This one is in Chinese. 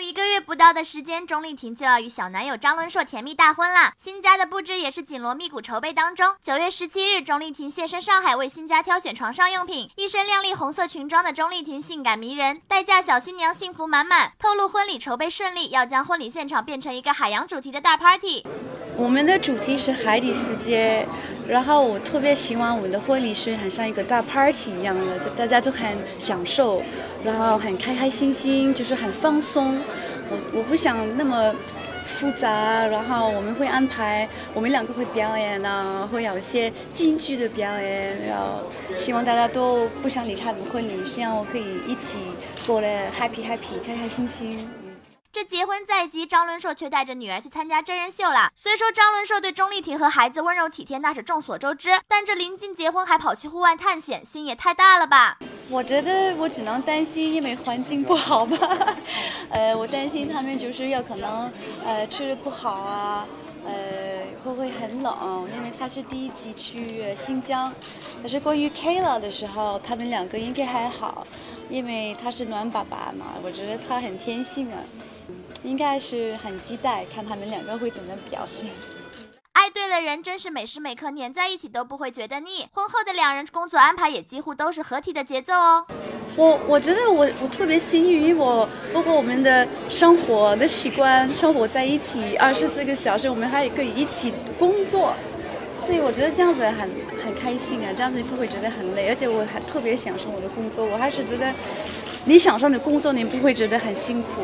一个月不到的时间，钟丽缇就要与小男友张伦硕甜蜜大婚啦！新家的布置也是紧锣密鼓筹备当中。九月十七日，钟丽缇现身上海为新家挑选床上用品，一身亮丽红色裙装的钟丽缇性感迷人，待嫁小新娘幸福满满。透露婚礼筹备顺利，要将婚礼现场变成一个海洋主题的大 party。我们的主题是海底世界，然后我特别希望我们的婚礼是很像一个大 party 一样的，大家就很享受，然后很开开心心，就是很放松。我我不想那么复杂，然后我们会安排我们两个会表演啊，会有一些京剧的表演，然后希望大家都不想离开我们婚礼，希望我可以一起过得 happy happy 开开心心。这结婚在即，张伦硕却带着女儿去参加真人秀了。虽说张伦硕对钟丽缇和孩子温柔体贴，那是众所周知，但这临近结婚还跑去户外探险，心也太大了吧？我觉得我只能担心，因为环境不好吧。呃，我担心他们就是要可能呃吃的不好啊，呃会不会很冷？因为他是第一集去新疆。但是关于 Kayla 的时候，他们两个应该还好，因为他是暖爸爸嘛，我觉得他很天性啊。应该是很期待看他们两个会怎么表现。爱对了人，真是每时每刻黏在一起都不会觉得腻。婚后的两人工作安排也几乎都是合体的节奏哦。我我觉得我我特别幸运，因为我包括我们的生活的习惯，生活在一起二十四个小时，我们还可以一起工作，所以我觉得这样子很很开心啊，这样子你不会觉得很累，而且我还特别享受我的工作。我还是觉得你享受你的工作，你不会觉得很辛苦。